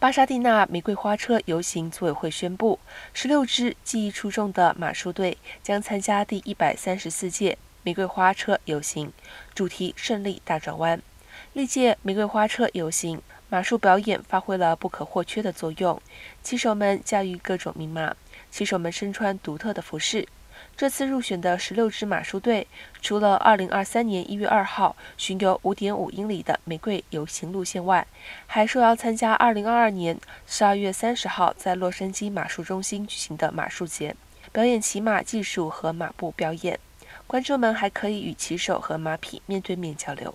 巴沙蒂纳玫瑰花车游行组委会宣布，十六支技艺出众的马术队将参加第一百三十四届玫瑰花车游行，主题“胜利大转弯”。历届玫瑰花车游行马术表演发挥了不可或缺的作用，骑手们驾驭各种名马，骑手们身穿独特的服饰。这次入选的十六支马术队，除了2023年1月2号巡游5.5英里的玫瑰游行路线外，还受邀参加2022年12月30号在洛杉矶马术中心举行的马术节，表演骑马技术和马步表演。观众们还可以与骑手和马匹面对面交流。